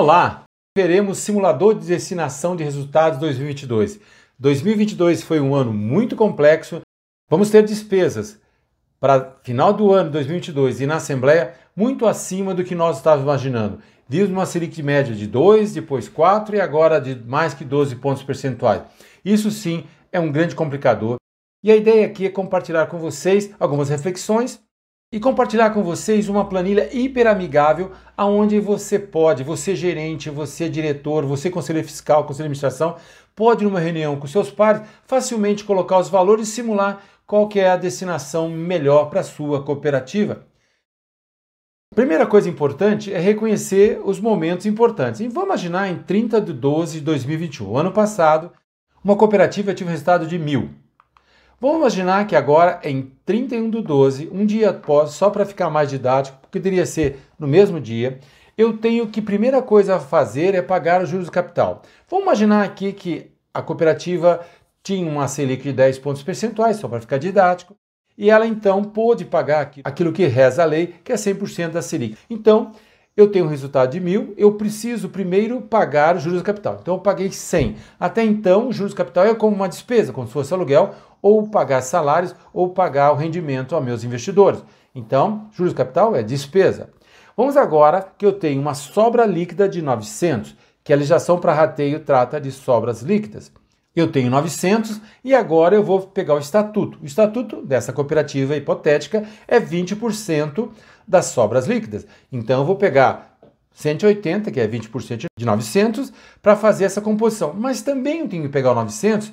Olá! Veremos simulador de destinação de resultados 2022. 2022 foi um ano muito complexo. Vamos ter despesas para final do ano 2022 e na Assembleia muito acima do que nós estávamos imaginando. Vimos uma Selic média de 2, depois 4 e agora de mais que 12 pontos percentuais. Isso sim é um grande complicador. E a ideia aqui é compartilhar com vocês algumas reflexões e compartilhar com vocês uma planilha hiper amigável aonde você pode, você gerente, você diretor, você conselheiro fiscal, conselheiro de administração, pode numa reunião com seus pares facilmente colocar os valores e simular qual que é a destinação melhor para sua cooperativa. Primeira coisa importante é reconhecer os momentos importantes. E vamos imaginar em 30 de 12 de 2021, ano passado, uma cooperativa tive um resultado de mil. Vamos imaginar que agora, em 31 de 12, um dia após, só para ficar mais didático, poderia ser no mesmo dia, eu tenho que primeira coisa a fazer é pagar os juros do capital. Vamos imaginar aqui que a cooperativa tinha uma Selic de 10 pontos percentuais, só para ficar didático, e ela então pôde pagar aquilo que reza a lei, que é 100% da Selic. Então, eu tenho um resultado de mil, eu preciso primeiro pagar os juros do capital. Então eu paguei 100. Até então, juros do capital é como uma despesa, como se fosse aluguel, ou pagar salários, ou pagar o rendimento aos meus investidores. Então, juros capital é despesa. Vamos agora que eu tenho uma sobra líquida de 900, que a legislação para rateio trata de sobras líquidas. Eu tenho 900 e agora eu vou pegar o estatuto. O estatuto dessa cooperativa hipotética é 20% das sobras líquidas. Então eu vou pegar 180, que é 20% de 900, para fazer essa composição. Mas também eu tenho que pegar o 900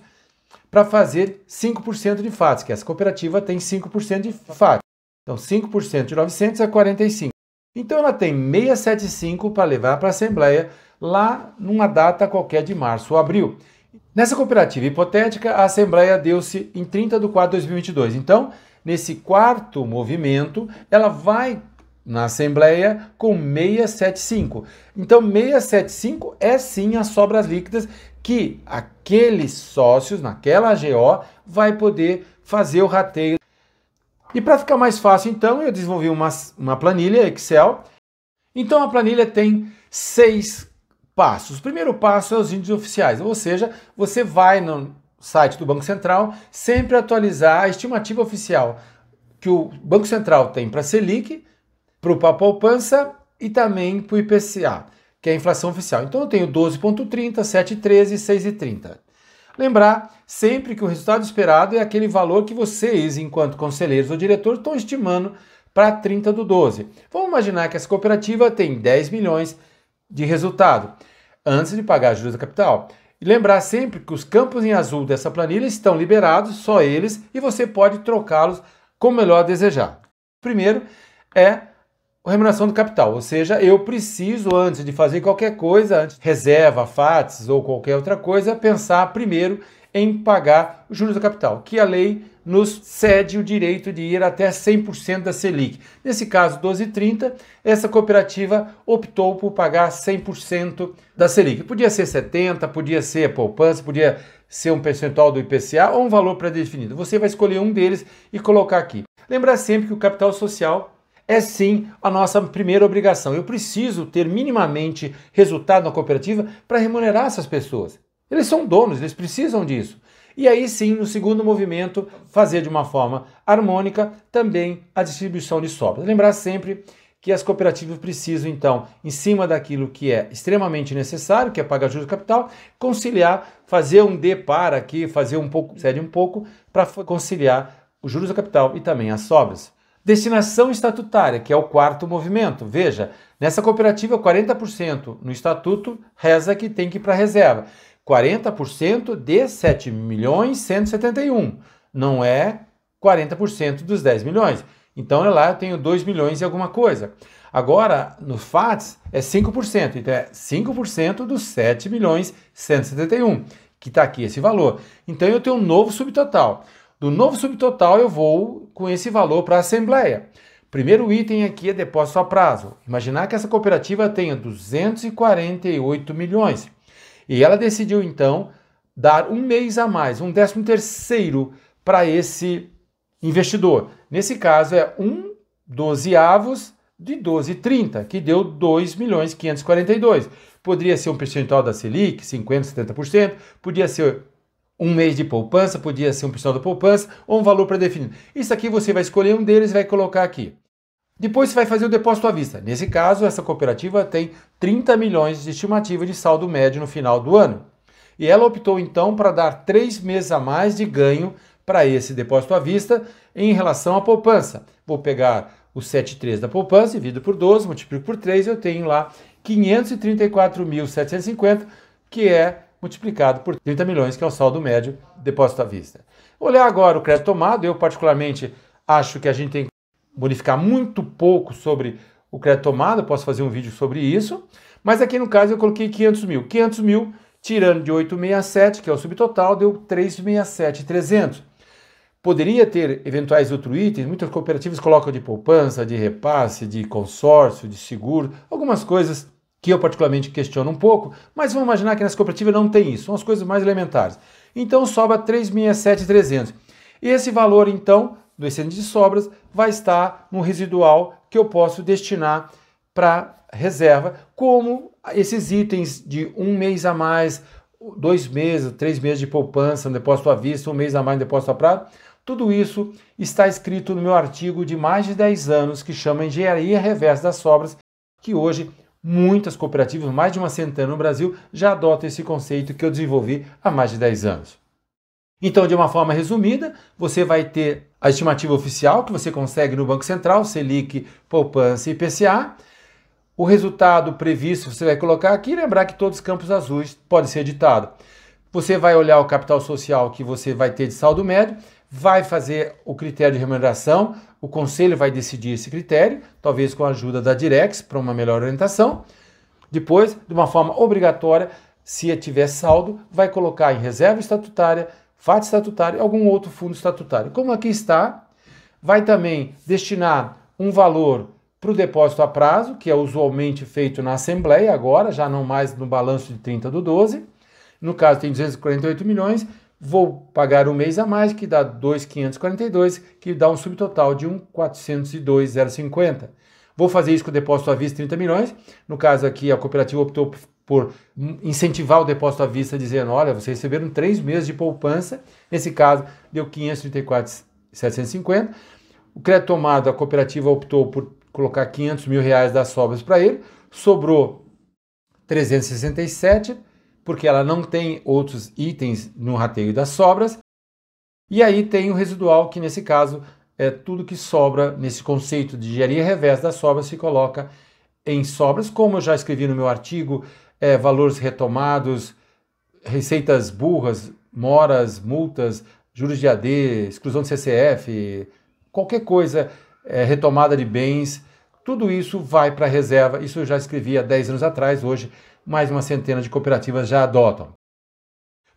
para fazer 5% de FATS, que essa cooperativa tem 5% de FATS. Então 5% de 900 é 45. Então ela tem 675 para levar para a Assembleia lá numa data qualquer de março ou abril. Nessa cooperativa hipotética, a Assembleia deu-se em 30 de 4 de 2022. Então, nesse quarto movimento, ela vai na Assembleia com 675. Então, 675 é sim as sobras líquidas que aqueles sócios naquela AGO vai poder fazer o rateio. E para ficar mais fácil, então, eu desenvolvi uma, uma planilha Excel. Então, a planilha tem seis passos. O primeiro passo é os índices oficiais, ou seja, você vai no site do Banco Central sempre atualizar a estimativa oficial que o Banco Central tem para a Selic, para a poupança e também para o IPCA, que é a inflação oficial. Então eu tenho 12,30, 7,13 e 6,30. Lembrar sempre que o resultado esperado é aquele valor que vocês, enquanto conselheiros ou diretores, estão estimando para 30 do 12. Vamos imaginar que essa cooperativa tem 10 milhões de resultado antes de pagar juros da capital. E lembrar sempre que os campos em azul dessa planilha estão liberados, só eles, e você pode trocá-los como melhor desejar. Primeiro é remuneração do capital, ou seja, eu preciso, antes de fazer qualquer coisa, antes reserva, FATS ou qualquer outra coisa, pensar primeiro em pagar os juros do capital, que a lei nos cede o direito de ir até 100% da Selic. Nesse caso, 12,30, essa cooperativa optou por pagar 100% da Selic. Podia ser 70, podia ser poupança, podia ser um percentual do IPCA ou um valor pré-definido. Você vai escolher um deles e colocar aqui. Lembrar sempre que o capital social é sim a nossa primeira obrigação. Eu preciso ter minimamente resultado na cooperativa para remunerar essas pessoas. Eles são donos, eles precisam disso. E aí sim, no segundo movimento, fazer de uma forma harmônica também a distribuição de sobras. Lembrar sempre que as cooperativas precisam, então, em cima daquilo que é extremamente necessário, que é pagar juros de capital, conciliar, fazer um D para aqui, fazer um pouco, cede um pouco, para conciliar os juros do capital e também as sobras. Destinação estatutária, que é o quarto movimento. Veja, nessa cooperativa, 40% no estatuto reza que tem que ir para a reserva. 40% de 7 milhões 171, não é 40% dos 10 milhões. Então lá eu tenho 2 milhões e alguma coisa. Agora, no FATS é 5%, então é 5% dos 7 milhões 171, que está aqui esse valor. Então eu tenho um novo subtotal. Do novo subtotal eu vou com esse valor para a Assembleia. Primeiro item aqui é depósito a prazo. Imaginar que essa cooperativa tenha 248 milhões. E ela decidiu então dar um mês a mais, um décimo terceiro para esse investidor. Nesse caso é um dozeavos de 12,30, que deu 2 milhões 542. poderia ser um percentual da Selic, 50%, 70%, podia ser um mês de poupança, podia ser um percentual da poupança ou um valor pré-definido. Isso aqui você vai escolher um deles e vai colocar aqui. Depois você vai fazer o depósito à vista. Nesse caso, essa cooperativa tem 30 milhões de estimativa de saldo médio no final do ano. E ela optou então para dar três meses a mais de ganho para esse depósito à vista em relação à poupança. Vou pegar o 7,3 da poupança, divido por 12, multiplico por 3, eu tenho lá 534.750, que é multiplicado por 30 milhões, que é o saldo médio depósito à vista. Olhar agora o crédito tomado, eu particularmente acho que a gente tem que bonificar muito pouco sobre o crédito tomado, posso fazer um vídeo sobre isso, mas aqui no caso eu coloquei 500 mil. 500 mil, tirando de 867, que é o subtotal, deu 367,300. Poderia ter eventuais outros itens, muitas cooperativas colocam de poupança, de repasse, de consórcio, de seguro, algumas coisas que eu particularmente questiono um pouco, mas vamos imaginar que nas cooperativas não tem isso, são as coisas mais elementares. Então sobra 367,300. E esse valor, então, do excedente de sobras, vai estar no residual que eu posso destinar para reserva, como esses itens de um mês a mais, dois meses, três meses de poupança, um depósito à vista, um mês a mais, um depósito a prazo, tudo isso está escrito no meu artigo de mais de 10 anos que chama Engenharia Reversa das Sobras, que hoje muitas cooperativas, mais de uma centena no Brasil, já adotam esse conceito que eu desenvolvi há mais de 10 anos. Então, de uma forma resumida, você vai ter a estimativa oficial que você consegue no Banco Central, Selic, Poupança e IPCA. O resultado previsto você vai colocar aqui e lembrar que todos os campos azuis podem ser editados. Você vai olhar o capital social que você vai ter de saldo médio vai fazer o critério de remuneração, o conselho vai decidir esse critério, talvez com a ajuda da Direx para uma melhor orientação. Depois, de uma forma obrigatória, se tiver saldo, vai colocar em reserva estatutária, FAT estatutário, algum outro fundo estatutário. Como aqui está, vai também destinar um valor para o depósito a prazo, que é usualmente feito na Assembleia agora, já não mais no balanço de 30 do 12. No caso, tem 248 milhões Vou pagar um mês a mais, que dá 2,542, que dá um subtotal de 1,402,050. Vou fazer isso com o depósito à vista 30 milhões. No caso aqui, a cooperativa optou por incentivar o depósito à vista, dizendo: olha, vocês receberam três meses de poupança. Nesse caso, deu 534,750. O crédito tomado, a cooperativa optou por colocar 500 mil reais das sobras para ele. Sobrou 367 porque ela não tem outros itens no rateio das sobras. E aí tem o residual, que nesse caso é tudo que sobra nesse conceito de engenharia reversa das sobras se coloca em sobras, como eu já escrevi no meu artigo, é, valores retomados, receitas burras, moras, multas, juros de AD, exclusão de CCF, qualquer coisa, é, retomada de bens, tudo isso vai para a reserva. Isso eu já escrevi há 10 anos atrás, hoje mais uma centena de cooperativas já adotam.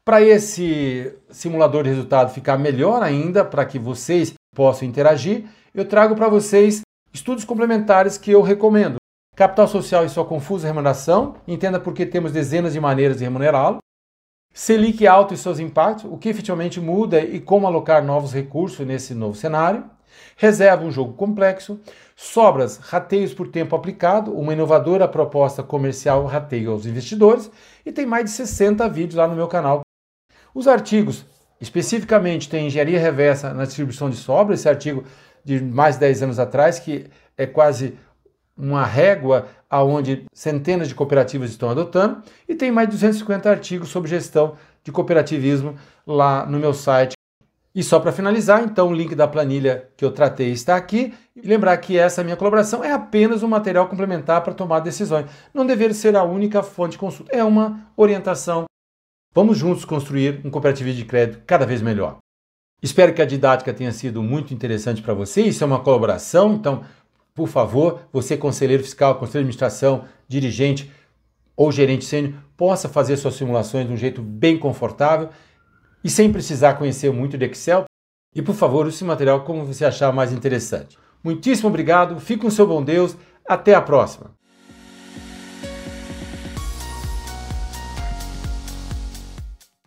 Para esse simulador de resultado ficar melhor ainda, para que vocês possam interagir, eu trago para vocês estudos complementares que eu recomendo. Capital social e sua confusa remuneração, entenda por que temos dezenas de maneiras de remunerá-lo. Selic alto e seus impactos, o que efetivamente muda e como alocar novos recursos nesse novo cenário. Reserva um jogo complexo. Sobras, rateios por tempo aplicado, uma inovadora proposta comercial rateio aos investidores. E tem mais de 60 vídeos lá no meu canal. Os artigos, especificamente, tem engenharia reversa na distribuição de sobras, esse artigo de mais de 10 anos atrás, que é quase uma régua aonde centenas de cooperativas estão adotando, e tem mais de 250 artigos sobre gestão de cooperativismo lá no meu site e só para finalizar, então o link da planilha que eu tratei está aqui. E lembrar que essa minha colaboração é apenas um material complementar para tomar decisões. Não deveria ser a única fonte de consulta. É uma orientação. Vamos juntos construir um cooperativismo de crédito cada vez melhor. Espero que a didática tenha sido muito interessante para você. Isso é uma colaboração, então, por favor, você, conselheiro fiscal, conselheiro de administração, dirigente ou gerente sênior, possa fazer suas simulações de um jeito bem confortável e sem precisar conhecer muito de Excel. E por favor, use esse material como você achar mais interessante. Muitíssimo obrigado, fique com o seu bom Deus, até a próxima!